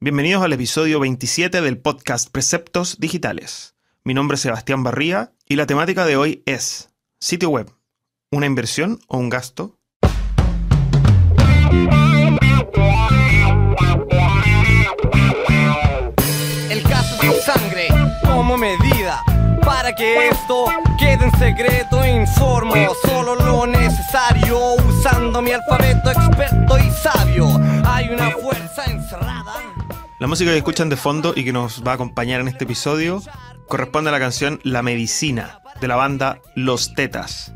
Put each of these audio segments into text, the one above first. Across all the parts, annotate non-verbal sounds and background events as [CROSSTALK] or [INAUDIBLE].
Bienvenidos al episodio 27 del podcast Preceptos Digitales. Mi nombre es Sebastián Barría y la temática de hoy es sitio web, ¿una inversión o un gasto? El caso de sangre como medida para que esto quede en secreto informo solo lo necesario usando mi alfabeto experto y sabio hay una fuerza encerrada La música que escuchan de fondo y que nos va a acompañar en este episodio corresponde a la canción La Medicina de la banda Los Tetas.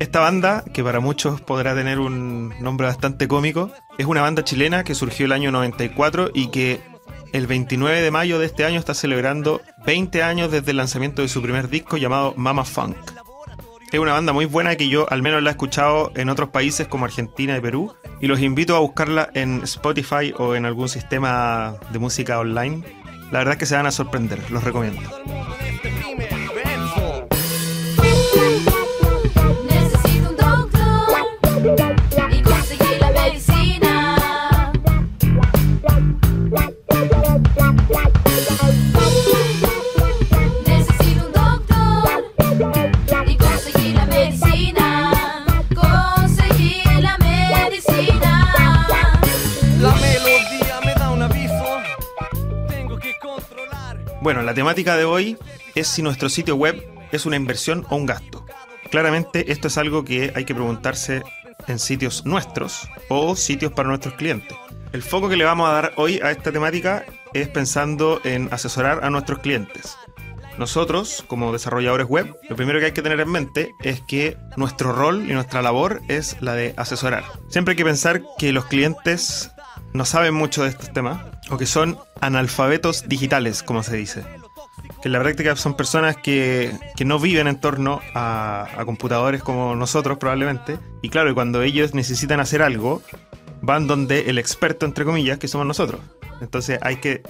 Esta banda, que para muchos podrá tener un nombre bastante cómico, es una banda chilena que surgió el año 94 y que el 29 de mayo de este año está celebrando 20 años desde el lanzamiento de su primer disco llamado Mama Funk. Es una banda muy buena que yo al menos la he escuchado en otros países como Argentina y Perú y los invito a buscarla en Spotify o en algún sistema de música online. La verdad es que se van a sorprender, los recomiendo. La temática de hoy es si nuestro sitio web es una inversión o un gasto. Claramente esto es algo que hay que preguntarse en sitios nuestros o sitios para nuestros clientes. El foco que le vamos a dar hoy a esta temática es pensando en asesorar a nuestros clientes. Nosotros, como desarrolladores web, lo primero que hay que tener en mente es que nuestro rol y nuestra labor es la de asesorar. Siempre hay que pensar que los clientes no saben mucho de estos temas o que son analfabetos digitales, como se dice. Que en la práctica son personas que, que no viven en torno a, a computadores como nosotros probablemente. Y claro, cuando ellos necesitan hacer algo, van donde el experto, entre comillas, que somos nosotros. Entonces hay que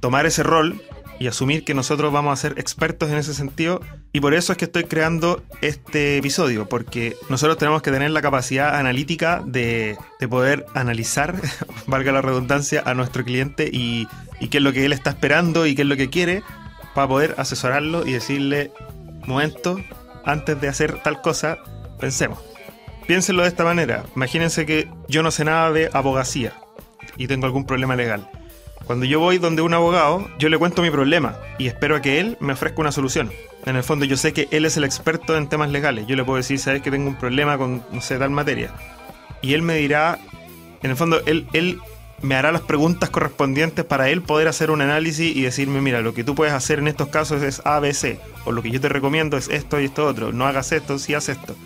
tomar ese rol y asumir que nosotros vamos a ser expertos en ese sentido. Y por eso es que estoy creando este episodio, porque nosotros tenemos que tener la capacidad analítica de, de poder analizar, [LAUGHS] valga la redundancia, a nuestro cliente y, y qué es lo que él está esperando y qué es lo que quiere, para poder asesorarlo y decirle, momento, antes de hacer tal cosa, pensemos. Piénsenlo de esta manera. Imagínense que yo no sé nada de abogacía y tengo algún problema legal. Cuando yo voy donde un abogado, yo le cuento mi problema y espero a que él me ofrezca una solución. En el fondo yo sé que él es el experto en temas legales. Yo le puedo decir, sabes que tengo un problema con, no sé, tal materia. Y él me dirá, en el fondo, él, él me hará las preguntas correspondientes para él poder hacer un análisis y decirme, mira, lo que tú puedes hacer en estos casos es A, B, C. O lo que yo te recomiendo es esto y esto otro. No hagas esto, sí haz esto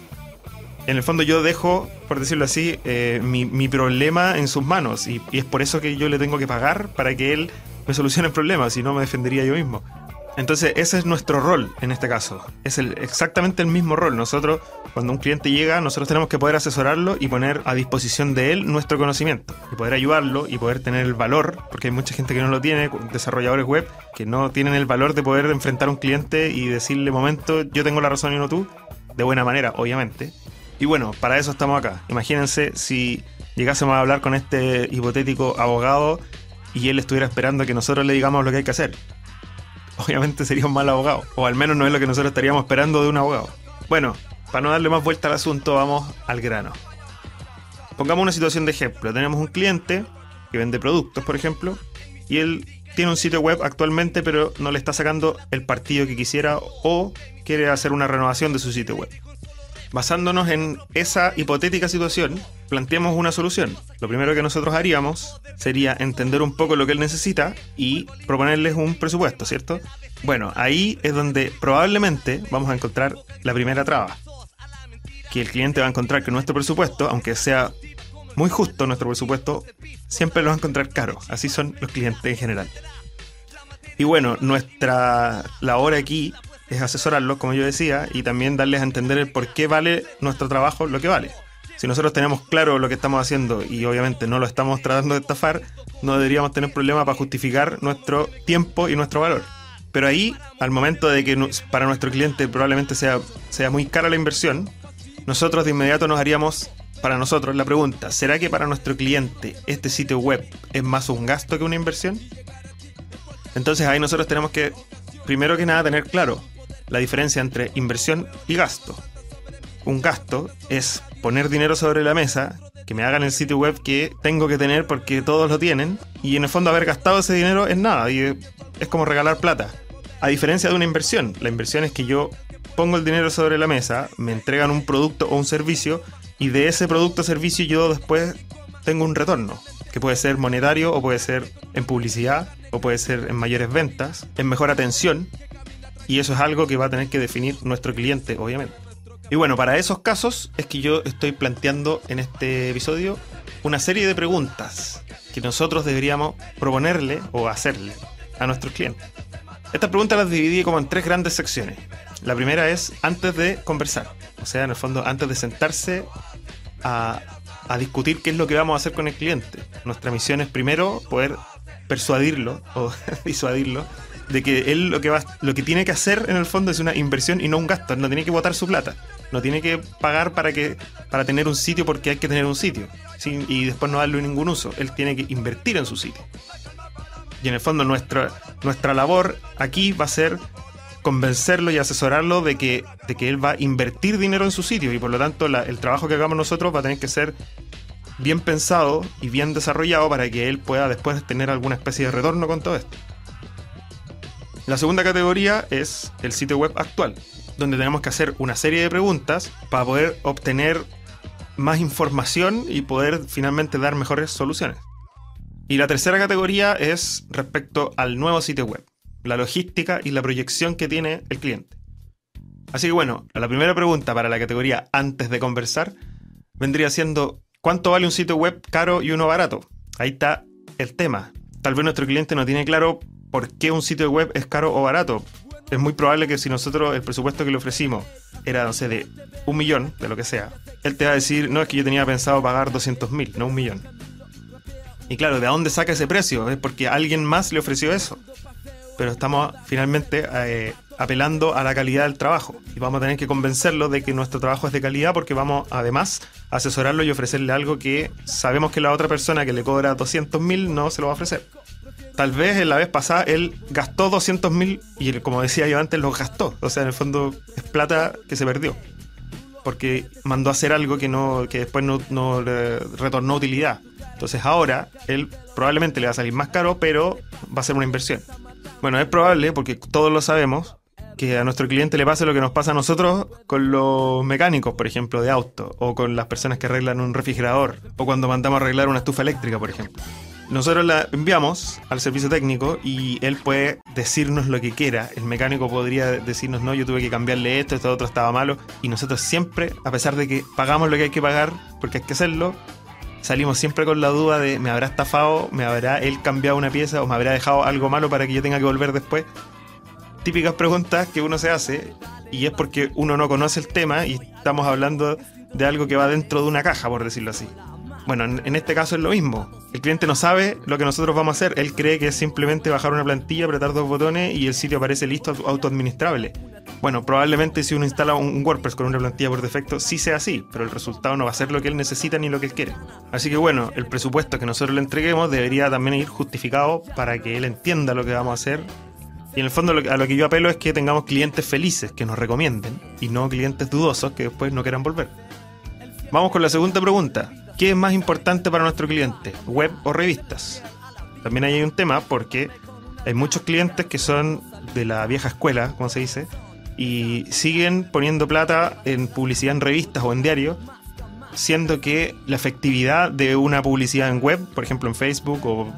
en el fondo yo dejo, por decirlo así, eh, mi, mi problema en sus manos y, y es por eso que yo le tengo que pagar para que él me solucione el problema, si no me defendería yo mismo. Entonces ese es nuestro rol en este caso, es el, exactamente el mismo rol. Nosotros, cuando un cliente llega, nosotros tenemos que poder asesorarlo y poner a disposición de él nuestro conocimiento y poder ayudarlo y poder tener el valor, porque hay mucha gente que no lo tiene, desarrolladores web, que no tienen el valor de poder enfrentar a un cliente y decirle, momento, yo tengo la razón y no tú, de buena manera, obviamente. Y bueno, para eso estamos acá. Imagínense si llegásemos a hablar con este hipotético abogado y él estuviera esperando que nosotros le digamos lo que hay que hacer. [LAUGHS] Obviamente sería un mal abogado, o al menos no es lo que nosotros estaríamos esperando de un abogado. Bueno, para no darle más vuelta al asunto, vamos al grano. Pongamos una situación de ejemplo. Tenemos un cliente que vende productos, por ejemplo, y él tiene un sitio web actualmente, pero no le está sacando el partido que quisiera o quiere hacer una renovación de su sitio web. Basándonos en esa hipotética situación, planteamos una solución. Lo primero que nosotros haríamos sería entender un poco lo que él necesita y proponerles un presupuesto, ¿cierto? Bueno, ahí es donde probablemente vamos a encontrar la primera traba. Que el cliente va a encontrar que nuestro presupuesto, aunque sea muy justo nuestro presupuesto, siempre lo va a encontrar caro. Así son los clientes en general. Y bueno, nuestra labor aquí es asesorarlos, como yo decía, y también darles a entender el por qué vale nuestro trabajo lo que vale. Si nosotros tenemos claro lo que estamos haciendo y obviamente no lo estamos tratando de estafar, no deberíamos tener problema para justificar nuestro tiempo y nuestro valor. Pero ahí, al momento de que para nuestro cliente probablemente sea, sea muy cara la inversión, nosotros de inmediato nos haríamos para nosotros la pregunta, ¿será que para nuestro cliente este sitio web es más un gasto que una inversión? Entonces ahí nosotros tenemos que, primero que nada, tener claro la diferencia entre inversión y gasto. Un gasto es poner dinero sobre la mesa, que me hagan el sitio web que tengo que tener porque todos lo tienen, y en el fondo haber gastado ese dinero es nada, y es como regalar plata. A diferencia de una inversión, la inversión es que yo pongo el dinero sobre la mesa, me entregan un producto o un servicio, y de ese producto o servicio yo después tengo un retorno, que puede ser monetario o puede ser en publicidad o puede ser en mayores ventas, en mejor atención, y eso es algo que va a tener que definir nuestro cliente, obviamente. Y bueno, para esos casos es que yo estoy planteando en este episodio una serie de preguntas que nosotros deberíamos proponerle o hacerle a nuestros clientes. Estas preguntas las dividí como en tres grandes secciones. La primera es antes de conversar, o sea, en el fondo antes de sentarse a, a discutir qué es lo que vamos a hacer con el cliente. Nuestra misión es primero poder persuadirlo o [LAUGHS] disuadirlo de que él lo que va, lo que tiene que hacer en el fondo es una inversión y no un gasto. No tiene que botar su plata. No tiene que pagar para que para tener un sitio porque hay que tener un sitio. ¿sí? Y después no darle ningún uso. Él tiene que invertir en su sitio. Y en el fondo nuestra, nuestra labor aquí va a ser convencerlo y asesorarlo de que, de que él va a invertir dinero en su sitio y por lo tanto la- el trabajo que hagamos nosotros va a tener que ser bien pensado y bien desarrollado para que él pueda después tener alguna especie de retorno con todo esto. La segunda categoría es el sitio web actual, donde tenemos que hacer una serie de preguntas para poder obtener más información y poder finalmente dar mejores soluciones. Y la tercera categoría es respecto al nuevo sitio web, la logística y la proyección que tiene el cliente. Así que bueno, la primera pregunta para la categoría antes de conversar vendría siendo ¿cuánto vale un sitio web caro y uno barato? Ahí está el tema. Tal vez nuestro cliente no tiene claro por qué un sitio web es caro o barato. Es muy probable que si nosotros el presupuesto que le ofrecimos era, no sé, de un millón, de lo que sea, él te va a decir, no, es que yo tenía pensado pagar 200 mil, no un millón. Y claro, ¿de dónde saca ese precio? Es porque alguien más le ofreció eso. Pero estamos finalmente eh, apelando a la calidad del trabajo. Y vamos a tener que convencerlo de que nuestro trabajo es de calidad porque vamos además a asesorarlo y ofrecerle algo que sabemos que la otra persona que le cobra 200 mil no se lo va a ofrecer. Tal vez en la vez pasada él gastó 200 mil y como decía yo antes, lo gastó. O sea, en el fondo es plata que se perdió. Porque mandó a hacer algo que, no, que después no, no le retornó utilidad. Entonces ahora él probablemente le va a salir más caro, pero va a ser una inversión. Bueno, es probable, porque todos lo sabemos, que a nuestro cliente le pase lo que nos pasa a nosotros con los mecánicos, por ejemplo, de auto, o con las personas que arreglan un refrigerador, o cuando mandamos a arreglar una estufa eléctrica, por ejemplo. Nosotros la enviamos al servicio técnico y él puede decirnos lo que quiera. El mecánico podría decirnos, no, yo tuve que cambiarle esto, esto otro estaba malo. Y nosotros siempre, a pesar de que pagamos lo que hay que pagar, porque hay que hacerlo, salimos siempre con la duda de, ¿me habrá estafado? ¿Me habrá él cambiado una pieza? ¿O me habrá dejado algo malo para que yo tenga que volver después? Típicas preguntas que uno se hace y es porque uno no conoce el tema y estamos hablando de algo que va dentro de una caja, por decirlo así. Bueno, en, este caso es lo mismo. El cliente no sabe lo que nosotros vamos a hacer. Él cree que es simplemente bajar una plantilla, apretar dos botones y el sitio aparece listo, autoadministrable. Bueno, probablemente si uno instala un WordPress con una plantilla por defecto, sí sea así, pero el resultado no va a ser lo que él necesita ni lo que él quiere. Así que bueno, el presupuesto que nosotros le entreguemos debería también ir justificado para que él entienda lo que vamos a hacer. Y en el fondo a lo que yo apelo es que tengamos clientes felices que nos recomienden y no clientes dudosos que después no quieran volver. Vamos con la segunda pregunta. ¿Qué es más importante para nuestro cliente? ¿Web o revistas? También ahí hay un tema porque hay muchos clientes que son de la vieja escuela, como se dice, y siguen poniendo plata en publicidad en revistas o en diarios, siendo que la efectividad de una publicidad en web, por ejemplo en Facebook o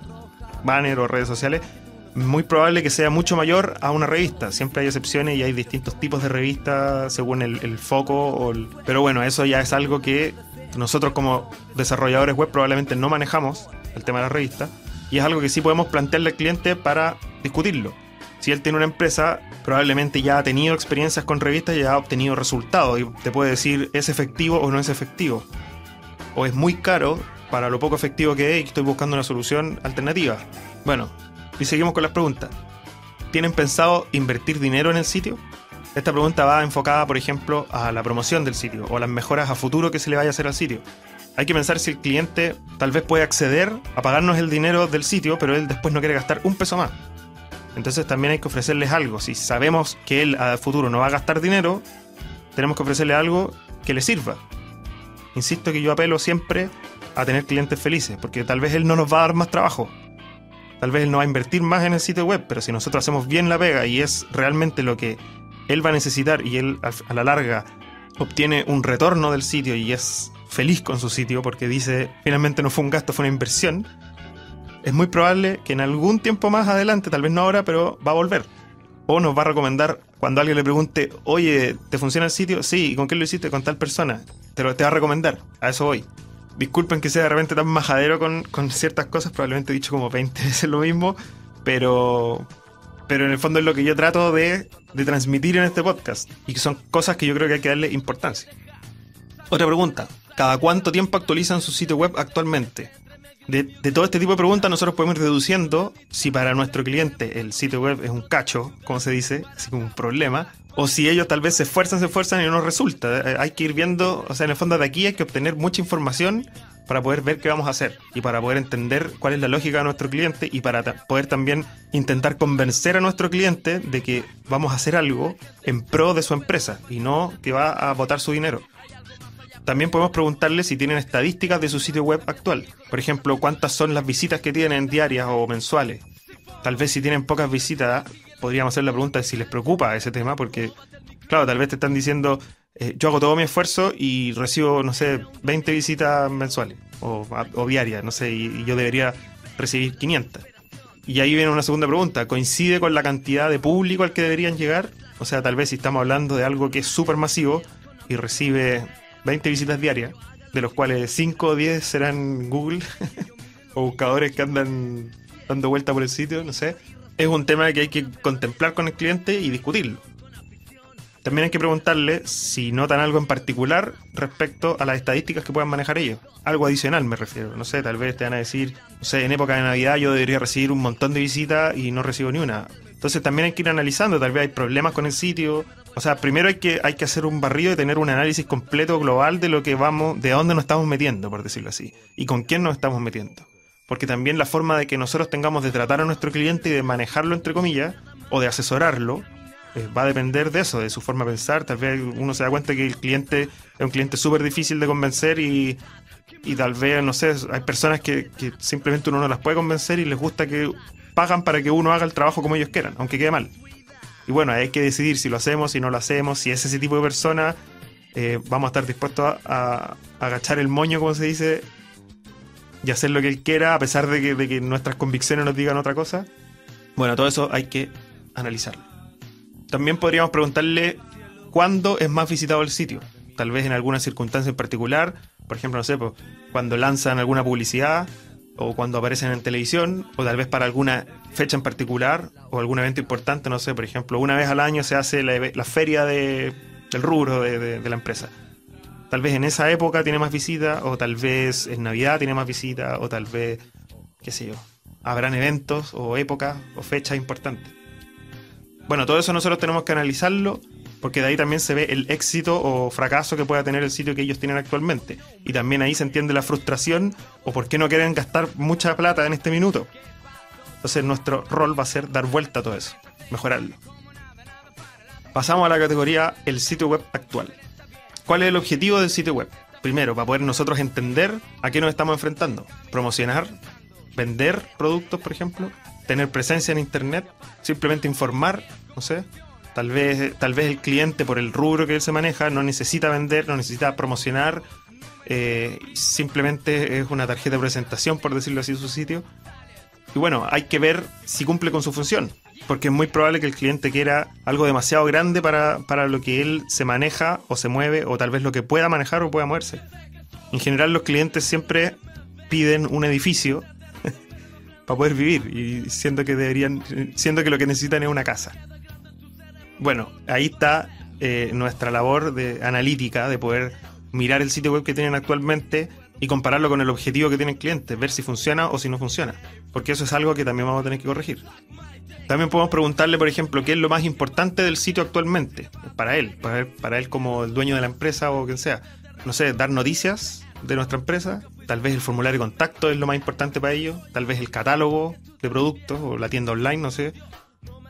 banner o redes sociales, es muy probable que sea mucho mayor a una revista. Siempre hay excepciones y hay distintos tipos de revistas según el, el foco. O Pero bueno, eso ya es algo que nosotros como desarrolladores web probablemente no manejamos, el tema de la revista, y es algo que sí podemos plantearle al cliente para discutirlo. Si él tiene una empresa, probablemente ya ha tenido experiencias con revistas y ya ha obtenido resultados y te puede decir es efectivo o no es efectivo. O es muy caro para lo poco efectivo que es y estoy buscando una solución alternativa. Bueno, y seguimos con las preguntas. ¿Tienen pensado invertir dinero en el sitio? Esta pregunta va enfocada, por ejemplo, a la promoción del sitio o las mejoras a futuro que se le vaya a hacer al sitio. Hay que pensar si el cliente tal vez puede acceder a pagarnos el dinero del sitio, pero él después no quiere gastar un peso más. Entonces también hay que ofrecerles algo. Si sabemos que él a futuro no va a gastar dinero, tenemos que ofrecerle algo que le sirva. Insisto que yo apelo siempre a tener clientes felices, porque tal vez él no nos va a dar más trabajo. Tal vez él no va a invertir más en el sitio web, pero si nosotros hacemos bien la pega y es realmente lo que él va a necesitar y él a la larga obtiene un retorno del sitio y es feliz con su sitio porque dice finalmente no fue un gasto, fue una inversión, es muy probable que en algún tiempo más adelante, tal vez no ahora, pero va a volver. O nos va a recomendar cuando alguien le pregunte, oye, ¿te funciona el sitio? Sí, ¿y con qué lo hiciste? Con tal persona. Te, lo, te va a recomendar. A eso voy. Disculpen que sea de repente tan majadero con, con ciertas cosas, probablemente he dicho como 20 veces lo mismo, pero, pero en el fondo es lo que yo trato de, de transmitir en este podcast. Y que son cosas que yo creo que hay que darle importancia. Otra pregunta. ¿Cada cuánto tiempo actualizan su sitio web actualmente? De, todo este tipo de preguntas nosotros podemos ir deduciendo si para nuestro cliente el sitio web es un cacho, como se dice, así como un problema, o si ellos tal vez se esfuerzan, se esfuerzan y no resulta. Eh, Hay que ir viendo, o sea, en el fondo de aquí hay que obtener mucha información para poder ver qué vamos a hacer y para poder entender cuál es la lógica de nuestro cliente y para poder también intentar convencer a nuestro cliente de que vamos a hacer algo en pro de su empresa y no que va a botar su dinero. También podemos preguntarle si tienen estadísticas de su sitio web actual. Por ejemplo, cuántas son las visitas que tienen diarias o mensuales. Tal vez si tienen pocas visitas, podríamos hacer la pregunta de si les preocupa ese tema, porque, claro, tal vez te están diciendo, eh, yo hago todo mi esfuerzo y recibo, no sé, 20 visitas mensuales o, o diarias, no sé, y, y yo debería recibir 500. Y ahí viene una segunda pregunta, ¿coincide con la cantidad de público al que deberían llegar? O sea, tal vez si estamos hablando de algo que es súper masivo y recibe 20 visitas diarias, de los cuales 5 o 10 serán Google [LAUGHS] o buscadores que andan dando vuelta por el sitio, no sé. Es un tema que hay que contemplar con el cliente y discutirlo. También hay que preguntarle si notan algo en particular respecto a las estadísticas que puedan manejar ellos. Algo adicional me refiero. No sé, tal vez te van a decir, no sé, en época de Navidad yo debería recibir un montón de visitas y no recibo ni una. Entonces también hay que ir analizando, tal vez hay problemas con el sitio. O sea, primero hay que, hay que hacer un barrido y tener un análisis completo global de lo que vamos, de dónde nos estamos metiendo, por decirlo así, y con quién nos estamos metiendo. Porque también la forma de que nosotros tengamos de tratar a nuestro cliente y de manejarlo, entre comillas, o de asesorarlo, eh, va a depender de eso, de su forma de pensar. Tal vez uno se da cuenta que el cliente es un cliente súper difícil de convencer y, y tal vez, no sé, hay personas que, que simplemente uno no las puede convencer y les gusta que pagan para que uno haga el trabajo como ellos quieran, aunque quede mal. Y bueno, hay que decidir si lo hacemos, si no lo hacemos, si es ese tipo de persona, eh, vamos a estar dispuestos a, a- a agachar el moño, como se dice, y hacer lo que él quiera, a pesar de que, de que nuestras convicciones nos digan otra cosa. Bueno, todo eso hay que analizarlo. También podríamos preguntarle cuándo es más visitado el sitio. Tal vez en alguna circunstancia en particular. Por ejemplo, no sé, pues, cuando lanzan alguna publicidad o cuando aparecen en televisión o tal vez para alguna fecha en particular o algún evento importante. No sé, por ejemplo, una vez al año se hace la, la feria de- del rubro de, la empresa. Tal vez en esa época tiene más visita o tal vez en Navidad tiene más visita o tal vez, qué sé yo, habrán eventos o épocas o fechas importantes. Bueno, todo eso nosotros tenemos que analizarlo porque de ahí también se ve el éxito o fracaso que pueda tener el sitio que ellos tienen actualmente. Y también ahí se entiende la frustración o por qué no quieren gastar mucha plata en este minuto. Entonces nuestro rol va a ser dar vuelta a todo eso, mejorarlo. Pasamos a la categoría el sitio web actual. ¿Cuál es el objetivo del sitio web? Primero, para poder nosotros entender a qué nos estamos enfrentando. Promocionar, vender productos, por ejemplo, tener presencia en internet, simplemente informar, no sé. Tal vez, tal vez el cliente, por el rubro que él se maneja, no necesita vender, no necesita promocionar, eh, simplemente es una tarjeta de presentación, por decirlo así, su sitio. Y bueno, hay que ver si cumple con su función, porque es muy probable que el cliente quiera algo demasiado grande para, para lo que él se maneja o se mueve, o tal vez lo que pueda manejar o pueda moverse. En general, los clientes siempre piden un edificio [LAUGHS] para poder vivir, y siendo que deberían, siendo que lo que necesitan es una casa. Bueno, ahí está eh, nuestra labor de analítica, de poder mirar el sitio web que tienen actualmente y compararlo con el objetivo que tiene el cliente, ver si funciona o si no funciona. Porque eso es algo que también vamos a tener que corregir. También podemos preguntarle, por ejemplo, qué es lo más importante del sitio actualmente, para él, para él, para él como el dueño de la empresa o quien sea. No sé, dar noticias de nuestra empresa, tal vez el formulario de contacto es lo más importante para ellos, tal vez el catálogo de productos o la tienda online, no sé,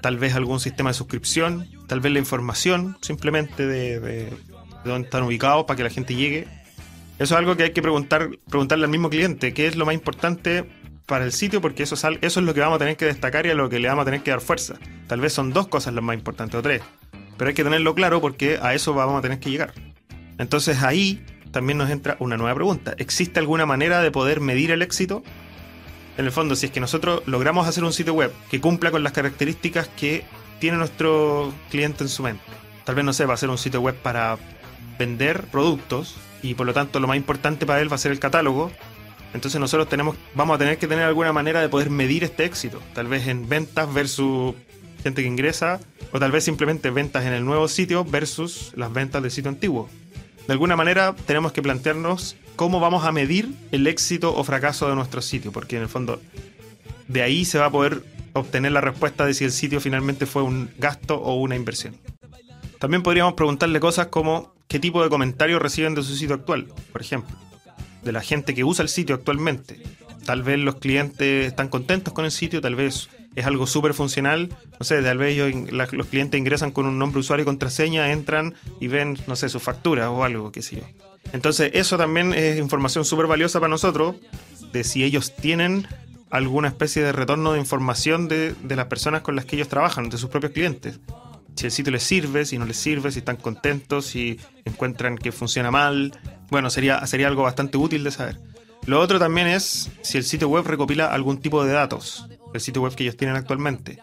tal vez algún sistema de suscripción, tal vez la información simplemente de, de- de dónde están ubicados para que la gente llegue. Eso es algo que hay que preguntar, preguntarle al mismo cliente, qué es lo más importante para el sitio, porque eso es, al- eso es lo que vamos a tener que destacar y a lo que le vamos a tener que dar fuerza. Tal vez son dos cosas las más importantes o tres, pero hay que tenerlo claro porque a eso vamos a tener que llegar. Entonces ahí también nos entra una nueva pregunta. ¿Existe alguna manera de poder medir el éxito? En el fondo, si es que nosotros logramos hacer un sitio web que cumpla con las características que tiene nuestro cliente en su mente. Tal vez, no sé, va a ser un sitio web para vender productos y por lo tanto lo más importante para él va a ser el catálogo. Entonces nosotros tenemos, vamos a tener que tener alguna manera de poder medir este éxito. Tal vez en ventas versus gente que ingresa o tal vez simplemente ventas en el nuevo sitio versus las ventas del sitio antiguo. De alguna manera tenemos que plantearnos cómo vamos a medir el éxito o fracaso de nuestro sitio, porque en el fondo de ahí se va a poder obtener la respuesta de si el sitio finalmente fue un gasto o una inversión. También podríamos preguntarle cosas como qué tipo de comentarios reciben de su sitio actual, por ejemplo, de la gente que usa el sitio actualmente. Tal vez los clientes están contentos con el sitio, tal vez es algo súper funcional. No sé, tal vez ellos, los clientes ingresan con un nombre usuario y contraseña, entran y ven, no sé, sus facturas o algo, qué sé yo. Entonces, eso también es información súper valiosa para nosotros, de si ellos tienen alguna especie de retorno de información de, de las personas con las que ellos trabajan, de sus propios clientes. Si el sitio les sirve, si no les sirve, si están contentos, si encuentran que funciona mal. Bueno, sería, sería algo bastante útil de saber. Lo otro también es si el sitio web recopila algún tipo de datos, el sitio web que ellos tienen actualmente.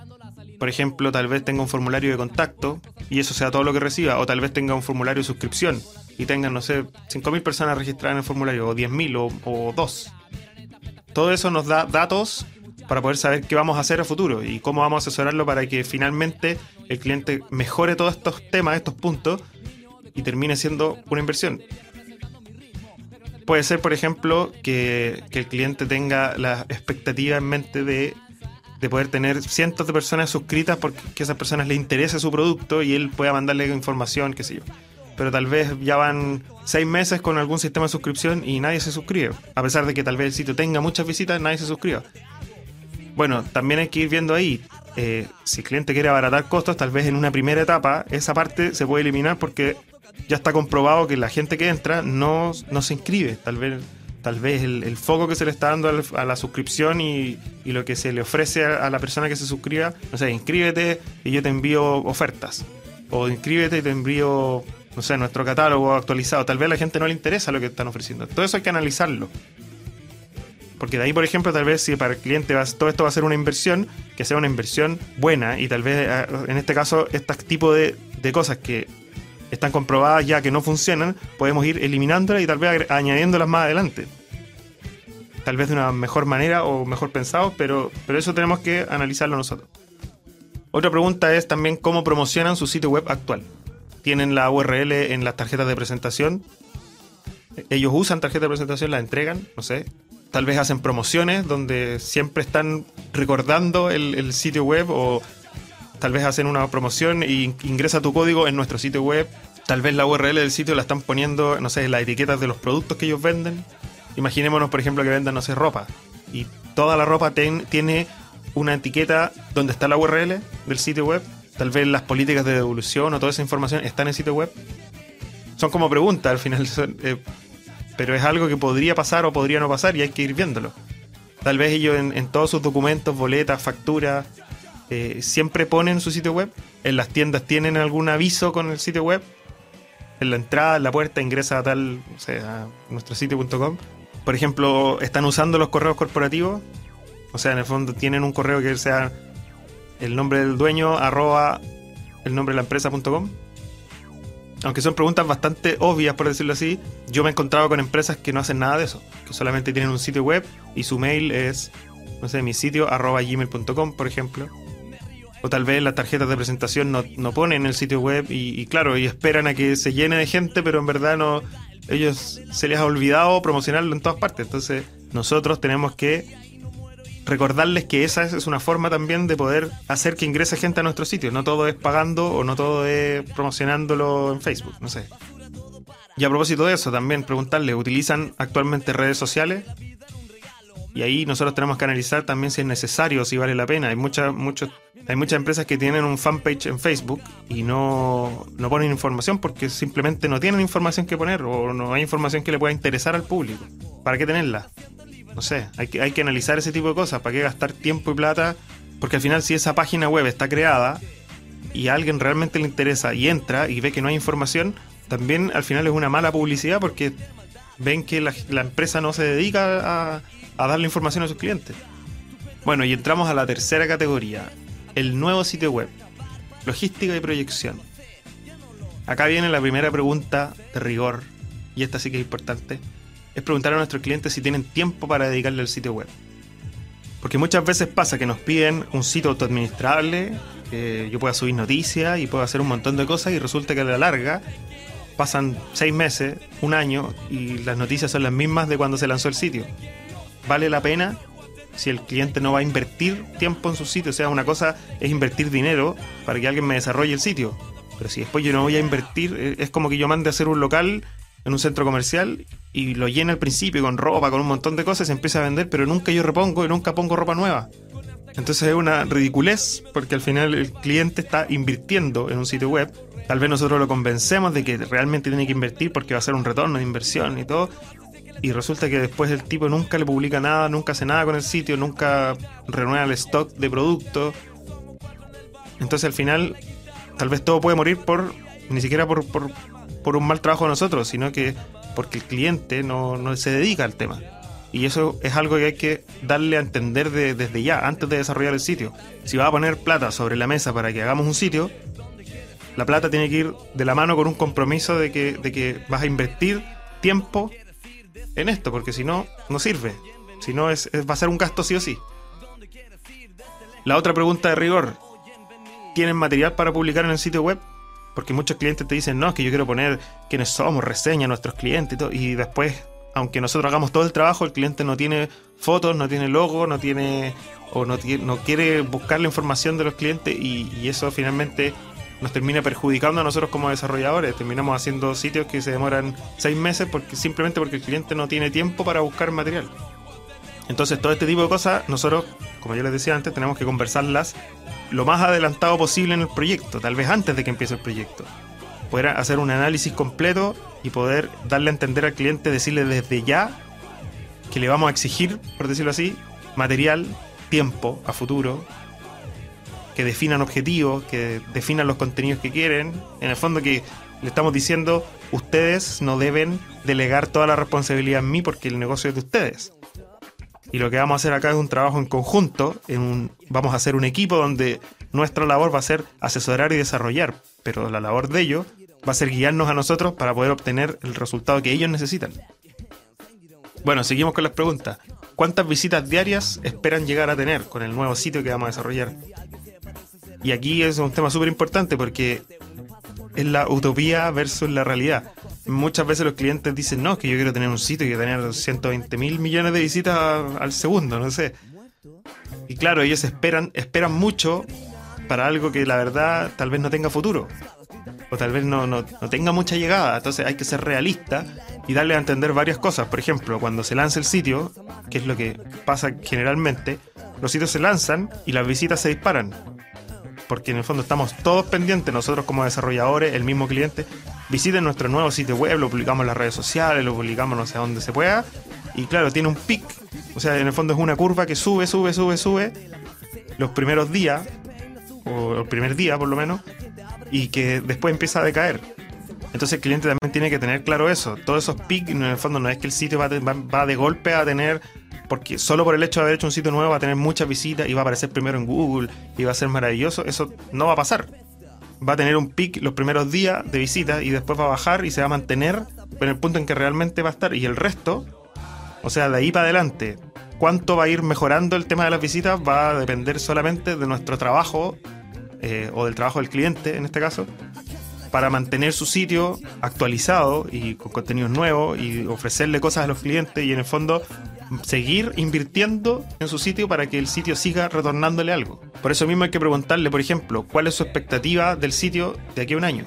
Por ejemplo, tal vez tenga un formulario de contacto y eso sea todo lo que reciba, o tal vez tenga un formulario de suscripción y tengan, no sé, 5.000 personas registradas en el formulario, o 10.000 o, o 2. Todo eso nos da datos para poder saber qué vamos a hacer a futuro y cómo vamos a asesorarlo para que finalmente el cliente mejore todos estos temas, estos puntos y termine siendo una inversión. Puede ser, por ejemplo, que, que el cliente tenga la expectativa en mente de, de poder tener cientos de personas suscritas porque que esas personas les interese su producto y él pueda mandarle información, qué sé yo. Pero tal vez ya van seis meses con algún sistema de suscripción y nadie se suscribe. A pesar de que tal vez el sitio tenga muchas visitas, nadie se suscriba. Bueno, también hay que ir viendo ahí. eh, si el cliente quiere abaratar costos, tal vez en una primera etapa esa parte se puede eliminar porque ya está comprobado que la gente que entra no, no se inscribe. Tal vez, tal vez el, foco que se le está dando a la suscripción y, y lo que se le ofrece a la persona que se suscriba, no sé, inscríbete y yo te envío ofertas. O inscríbete y te envío, no sé, nuestro catálogo actualizado. Tal vez a la gente no le interesa lo que están ofreciendo. Todo eso hay que analizarlo. Porque de ahí, por ejemplo, tal vez si para el cliente va- todo esto va a ser una inversión, que sea una inversión buena y tal vez eh, en este caso, este tipo de, de cosas que están comprobadas ya que no funcionan, podemos ir eliminándolas y tal vez añadiéndolas más adelante. Tal vez de una mejor manera o mejor pensado, pero, pero eso tenemos que analizarlo nosotros. Otra pregunta es también cómo promocionan su sitio web actual. Tienen la URL en las tarjetas de presentación. Ellos usan tarjeta de presentación, la entregan, no sé. Tal vez hacen promociones donde siempre están recordando el, sitio web o tal vez hacen una promoción in- ingresa tu código en nuestro sitio web. Tal vez la URL del sitio la están poniendo, no sé, en las etiquetas de los productos que ellos venden. Imaginémonos, por ejemplo, que vendan, no sé, ropa. Y toda la ropa tiene una etiqueta donde está la URL del sitio web. Tal vez las políticas de devolución o toda esa información está en el sitio web. Son como preguntas al final. eh, pero es algo que podría pasar o podría no pasar y hay que ir viéndolo. Tal vez ellos en, en todos sus documentos, boletas, facturas, eh, siempre ponen su sitio web. En las tiendas tienen algún aviso con el sitio web. En la entrada, en la puerta, ingresa a tal, o sea, a nuestro sitio.com. Por ejemplo, están usando los correos corporativos. O sea, en el fondo tienen un correo que sea el nombre del dueño, arroba el nombre de la empresa.com. Aunque son preguntas bastante obvias, por decirlo así, yo me he encontrado con empresas que no hacen nada de eso. Que solamente tienen un sitio web y su mail es, no sé, mi sitio, arroba gmail.com, por ejemplo. O tal vez las tarjetas de presentación no, no ponen el sitio web y, claro, y esperan a que se llene de gente, pero en verdad no, ellos se les ha olvidado promocionarlo en todas partes. Entonces, nosotros tenemos que recordarles que esa es una forma también de poder hacer que ingrese gente a nuestro sitio. No todo es pagando o no todo es promocionándolo en Facebook, no sé. Y a propósito de eso, también preguntarles, ¿utilizan actualmente redes sociales? Y ahí nosotros tenemos que analizar también si es necesario, si vale la pena. Hay, muchas muchos, hay muchas empresas que tienen un fanpage en Facebook y no, no ponen información porque simplemente no tienen información que poner o no hay información que le pueda interesar al público. ¿Para qué tenerla? No sé, hay que, hay que analizar ese tipo de cosas. ¿Para qué gastar tiempo y plata? Porque al final si esa página web está creada y a alguien realmente le interesa y entra y ve que no hay información, también al final es una mala publicidad porque ven que la, empresa no se dedica a darle información a sus clientes. Bueno, y entramos a la tercera categoría, el nuevo sitio web, logística y proyección. Acá viene la primera pregunta de rigor, y esta sí que es importante, es preguntar a nuestros clientes si tienen tiempo para dedicarle al sitio web. Porque muchas veces pasa que nos piden un sitio autoadministrable, que yo pueda subir noticias y pueda hacer un montón de cosas y resulta que a la larga pasan seis meses, un año y las noticias son las mismas de cuando se lanzó el sitio. ¿Vale la pena si el cliente no va a invertir tiempo en su sitio? O sea, una cosa es invertir dinero para que alguien me desarrolle el sitio. Pero si después yo no voy a invertir, eh, es como que yo mande a hacer un local en un centro comercial y lo llena al principio con ropa, con un montón de cosas, se empieza a vender, pero nunca yo repongo y nunca pongo ropa nueva. Entonces es una ridiculez porque al final el cliente está invirtiendo en un sitio web. Tal vez nosotros lo convencemos de que realmente tiene que invertir porque va a ser un retorno de inversión y todo. Y resulta que después el tipo nunca le publica nada, nunca hace nada con el sitio, nunca renueva el stock de productos. Entonces al final tal vez todo puede morir por ni siquiera por, por, por un mal trabajo de nosotros, sino que porque el cliente no, no se dedica al tema. Y eso es algo que hay que darle a entender de- desde ya, antes de desarrollar el sitio. Si vas a poner plata sobre la mesa para que hagamos un sitio, la plata tiene que ir de la mano con un compromiso de que, de que vas a invertir tiempo en esto, porque si no, no sirve. Si no, es- va a ser un gasto sí o sí. La otra pregunta de rigor, ¿tienen material para publicar en el sitio web? Porque muchos clientes te dicen, no, es que yo quiero poner quiénes somos, reseña a nuestros clientes y todo. Y después, aunque nosotros hagamos todo el trabajo, el cliente no tiene fotos, no tiene logo, no tiene o no, tiene- no quiere buscar la información de los clientes y, y eso finalmente nos termina perjudicando a nosotros como desarrolladores. Terminamos haciendo sitios que se demoran seis meses porque simplemente porque el cliente no tiene tiempo para buscar material. Entonces, todo este tipo de cosas, nosotros, como yo les decía antes, tenemos que conversarlas lo más adelantado posible en el proyecto, tal vez antes de que empiece el proyecto. Poder hacer un análisis completo y poder darle a entender al cliente, decirle desde ya que le vamos a exigir, por decirlo así, material, tiempo a futuro, que definan objetivos, que definan los contenidos que quieren. En el fondo que le estamos diciendo, ustedes no deben delegar toda la responsabilidad en mí porque el negocio es de ustedes. Y lo que vamos a hacer acá es un trabajo en conjunto, en un- vamos a hacer un equipo donde nuestra labor va a ser asesorar y desarrollar, pero la labor de ellos va a ser guiarnos a nosotros para poder obtener el resultado que ellos necesitan. Bueno, seguimos con las preguntas. ¿Cuántas visitas diarias esperan llegar a tener con el nuevo sitio que vamos a desarrollar? Y aquí es un tema súper importante porque es la utopía versus la realidad. Muchas veces los clientes dicen, no, es que yo quiero tener un sitio y tener 120 mil millones de visitas al segundo, no sé. Y claro, ellos esperan, esperan mucho para algo que la verdad tal vez no tenga futuro. O tal vez no, no, no tenga mucha llegada. Entonces hay que ser realista y darle a entender varias cosas. Por ejemplo, cuando se lanza el sitio, que es lo que pasa generalmente, los sitios se lanzan y las visitas se disparan porque en el fondo estamos todos pendientes, nosotros como desarrolladores, el mismo cliente, visiten nuestro nuevo sitio web, lo publicamos en las redes sociales, lo publicamos no sé dónde se pueda, y claro, tiene un pic, o sea, en el fondo es una curva que sube, sube, sube, sube, los primeros días, o el primer día por lo menos, y que después empieza a decaer. Entonces el cliente también tiene que tener claro eso. Todos esos pics, en el fondo, no es que el sitio va, de- va- va de golpe a tener, porque solo por el hecho de haber hecho un sitio nuevo va a tener muchas visitas y va a aparecer primero en Google y va a ser maravilloso. Eso no va a pasar. Va a tener un pic los primeros días de visitas y después va a bajar y se va a mantener en el punto en que realmente va a estar. Y el resto, o sea, de ahí para adelante, cuánto va a ir mejorando el tema de las visitas va a depender solamente de nuestro trabajo eh, o del trabajo del cliente en este caso para mantener su sitio actualizado y con contenidos nuevos y ofrecerle cosas a los clientes y en el fondo seguir invirtiendo en su sitio para que el sitio siga retornándole algo. Por eso mismo hay que preguntarle, por ejemplo, cuál es su expectativa del sitio de aquí a un año.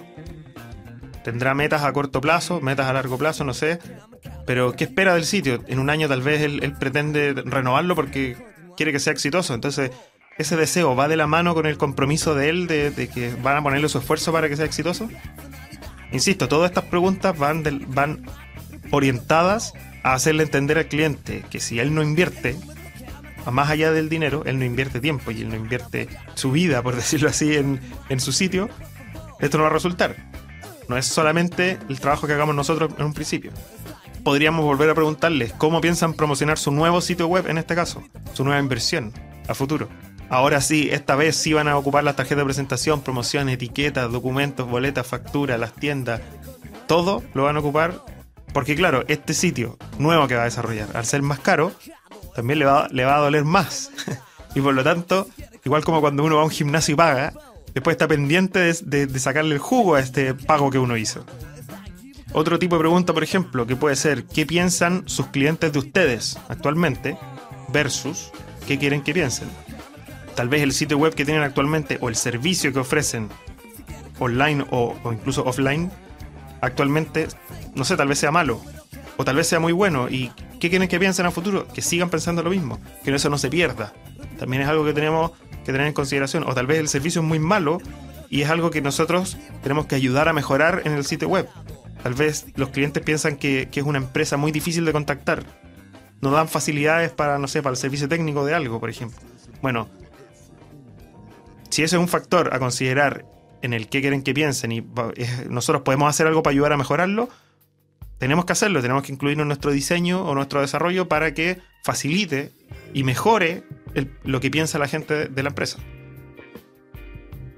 Tendrá metas a corto plazo, metas a largo plazo, no sé. Pero ¿qué espera del sitio? En un año tal vez él, pretende renovarlo porque quiere que sea exitoso. Entonces, ese deseo va de la mano con el compromiso de él de, de que van a ponerle su esfuerzo para que sea exitoso. Insisto, todas estas preguntas van, del- van orientadas a hacerle entender al cliente que si él no invierte, más allá del dinero, él no invierte tiempo y él no invierte su vida, por [LAUGHS] decirlo así, en, en su sitio, esto no va a resultar. No es solamente el trabajo que hagamos nosotros en un principio. Podríamos volver a preguntarles cómo piensan promocionar su nuevo sitio web en este caso, su nueva inversión a futuro. Ahora sí, esta vez sí van a ocupar las tarjetas de presentación, promoción, etiquetas, documentos, boletas, facturas, las tiendas. Todo lo van a ocupar porque claro, este sitio nuevo que va a desarrollar, al ser más caro, también le va, le va a doler más. [LAUGHS] y por lo tanto, igual como cuando uno va a un gimnasio y paga, después está pendiente de, de- sacarle el jugo a este pago que uno hizo. Otro tipo de pregunta, por ejemplo, que puede ser, ¿qué piensan sus clientes de ustedes actualmente versus qué quieren que piensen? Tal vez el sitio web que tienen actualmente o el servicio que ofrecen online o incluso offline actualmente, no sé, tal vez sea malo o tal vez sea muy bueno. ¿Y qué quieren que piensen a futuro? Que sigan pensando lo mismo, que eso no se pierda. También es algo que tenemos que tener en consideración. O tal vez el servicio es muy malo y es algo que nosotros tenemos que ayudar a mejorar en el sitio web. Tal vez los clientes piensan que, es una empresa muy difícil de contactar. No dan facilidades para, no sé, para el servicio técnico de algo, por ejemplo. Bueno, si ese es un factor a considerar en el que quieren que piensen y nosotros podemos hacer algo para ayudar a mejorarlo, tenemos que hacerlo, tenemos que incluirlo en nuestro diseño o nuestro desarrollo para que facilite y mejore lo que piensa la gente de, la empresa.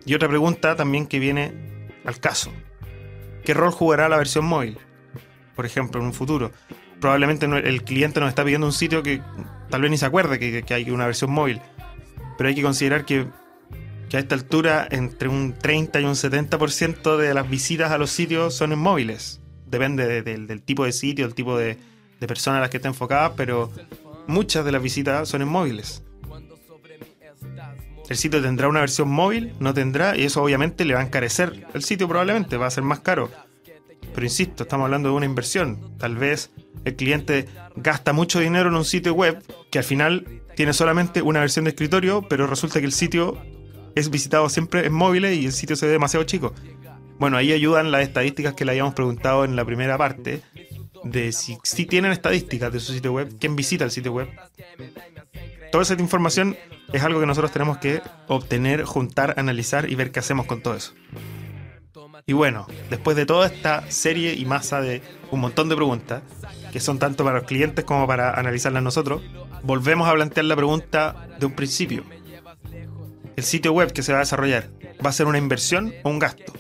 Y otra pregunta también que viene al caso. ¿Qué rol jugará la versión móvil? Por ejemplo, en un futuro. Probablemente el cliente nos está pidiendo un sitio que tal vez ni se acuerde que hay una versión móvil. Pero hay que considerar que, que a esta altura entre un 30 y un 70% de las visitas a los sitios son en móviles. Depende de- del- del tipo de sitio, el tipo de, de personas a las que está enfocada, pero muchas de las visitas son en móviles. El sitio tendrá una versión móvil, no tendrá, y eso obviamente le va a encarecer el sitio probablemente, va a ser más caro. Pero insisto, estamos hablando de una inversión. Tal vez el cliente gasta mucho dinero en un sitio web que al final tiene solamente una versión de escritorio, pero resulta que el sitio es visitado siempre en móviles y el sitio se ve demasiado chico. Bueno, ahí ayudan las estadísticas que le habíamos preguntado en la primera parte, de si, si tienen estadísticas de su sitio web, quién visita el sitio web. Toda esa información es algo que nosotros tenemos que obtener, juntar, analizar y ver qué hacemos con todo eso. Y bueno, después de toda esta serie y masa de un montón de preguntas, que son tanto para los clientes como para analizarlas nosotros, volvemos a plantear la pregunta de un principio. ¿El sitio web que se va a desarrollar va a ser una inversión o un gasto?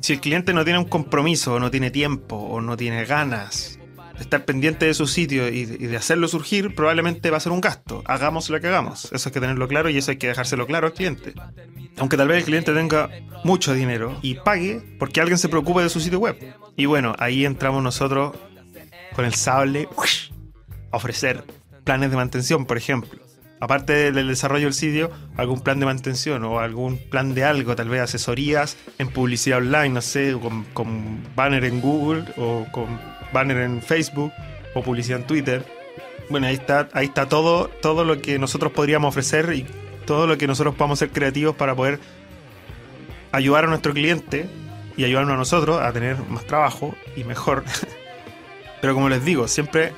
Si el cliente no tiene un compromiso, o no tiene tiempo, o no tiene ganas de estar pendiente de su sitio y de, hacerlo surgir, probablemente va a ser un gasto. Hagamos lo que hagamos. Eso hay que tenerlo claro y eso hay que dejárselo claro al cliente. Aunque tal vez el cliente tenga mucho dinero y pague porque alguien se preocupe de su sitio web. Y bueno, ahí entramos nosotros con el sable a ofrecer planes de mantención, por ejemplo. Aparte del desarrollo del sitio, algún plan de mantención o algún plan de algo, tal vez asesorías en publicidad online, no sé, con, banner en Google o con banner en Facebook o publicidad en Twitter. Bueno, ahí está, ahí está todo, todo lo que nosotros podríamos ofrecer y todo lo que nosotros podamos ser creativos para poder ayudar a nuestro cliente y ayudarnos a nosotros a tener más trabajo y mejor. [LAUGHS] Pero como les digo, siempre,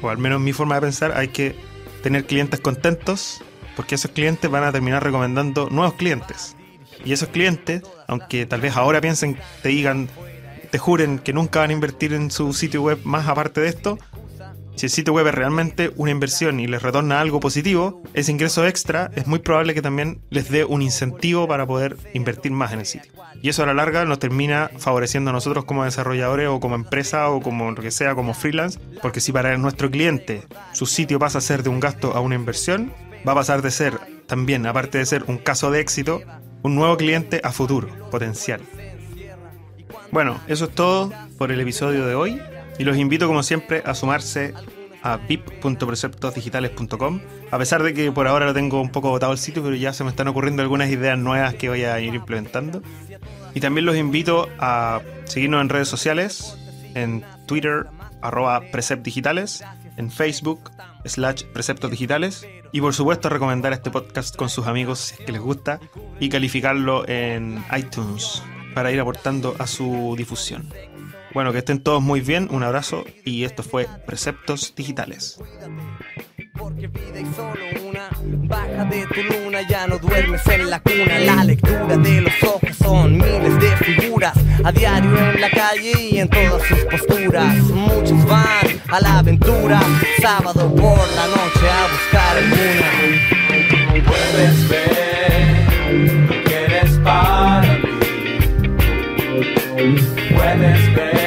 o al menos en mi forma de pensar, hay que tener clientes contentos porque esos clientes van a terminar recomendando nuevos clientes. Y esos clientes, aunque tal vez ahora piensen, te digan, te juren que nunca van a invertir en su sitio web más aparte de esto, si el sitio web es realmente una inversión y les retorna algo positivo, ese ingreso extra es muy probable que también les dé un incentivo para poder invertir más en el sitio. Y eso a la larga nos termina favoreciendo a nosotros como desarrolladores o como empresa o como lo que sea, como freelance, porque si para nuestro cliente su sitio pasa a ser de un gasto a una inversión, va a pasar de ser también, aparte de ser un caso de éxito, un nuevo cliente a futuro, potencial. Bueno, eso es todo por el episodio de hoy y los invito como siempre a sumarse a vip.preceptosdigitales.com. A pesar de que por ahora lo tengo un poco botado el sitio, pero ya se me están ocurriendo algunas ideas nuevas que voy a ir implementando. Y también los invito a seguirnos en redes sociales, en Twitter, arroba preceptdigitales, en Facebook, slash preceptos digitales. Y por supuesto recomendar este podcast con sus amigos si es que les gusta y calificarlo en iTunes para ir aportando a su difusión. Bueno, que estén todos muy bien, un abrazo y esto fue Preceptos Digitales. Porque vida y solo una, baja de tu luna, ya no duermes en la cuna. La lectura de los ojos son miles de figuras, a diario en la calle y en todas sus posturas. Muchos van a la aventura, sábado por la noche a buscar el. Puedes ver lo que eres para mí, puedes ver.